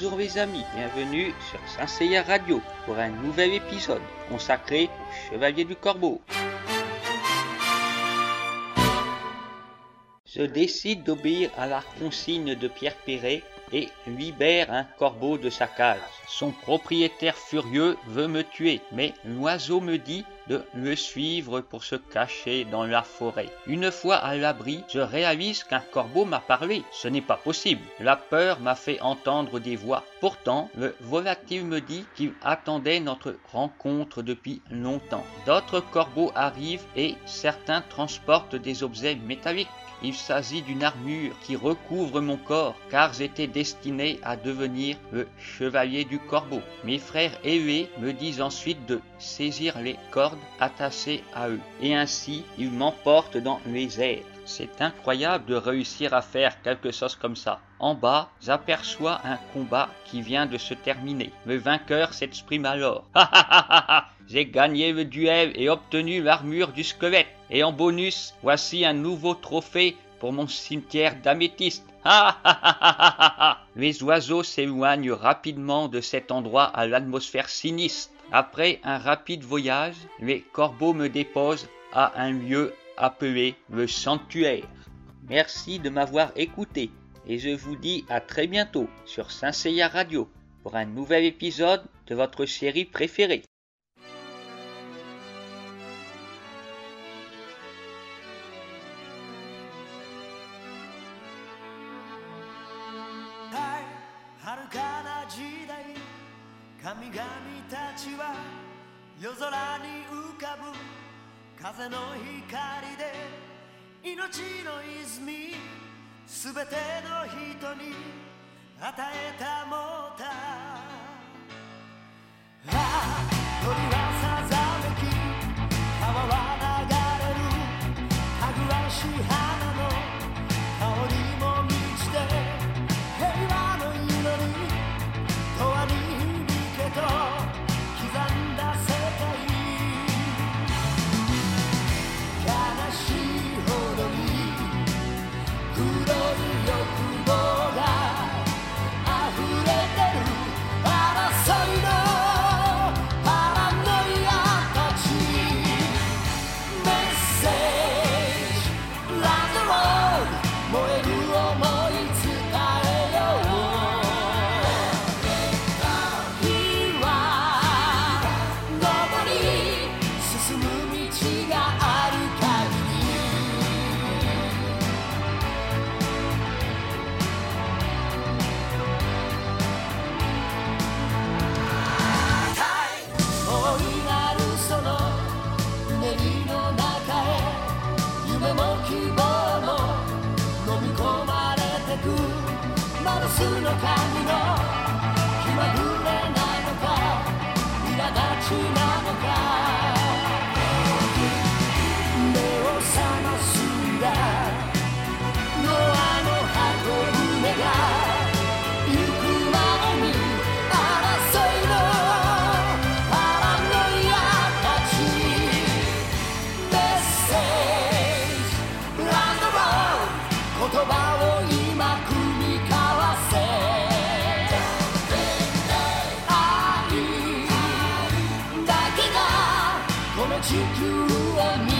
Bonjour mes amis, bienvenue sur Saint Radio pour un nouvel épisode consacré au Chevalier du Corbeau. Je décide d'obéir à la consigne de Pierre Perret et libère un corbeau de sa cage. Son propriétaire furieux veut me tuer, mais l'oiseau me dit de le suivre pour se cacher dans la forêt. Une fois à l'abri, je réalise qu'un corbeau m'a parlé. Ce n'est pas possible. La peur m'a fait entendre des voix. Pourtant, le volatile me dit qu'il attendait notre rencontre depuis longtemps. D'autres corbeaux arrivent et certains transportent des objets métalliques. Il s'agit d'une armure qui recouvre mon corps, car j'étais destiné à devenir le chevalier du corbeau. Mes frères ailés me disent ensuite de saisir les cordes attachées à eux, et ainsi ils m'emportent dans les airs. C'est incroyable de réussir à faire quelque chose comme ça. En bas, j'aperçois un combat qui vient de se terminer. Le vainqueur s'exprime alors. J'ai gagné le duel et obtenu l'armure du squelette. Et en bonus, voici un nouveau trophée pour mon cimetière d'améthyste. Les oiseaux s'éloignent rapidement de cet endroit à l'atmosphère sinistre. Après un rapide voyage, les corbeaux me déposent à un lieu appelé le sanctuaire. Merci de m'avoir écouté et je vous dis à très bientôt sur Saint Radio pour un nouvel épisode de votre série préférée. 神々たちは夜空に浮かぶ風の光で命の泉すべての人に与えたもた。スの神の you grew on me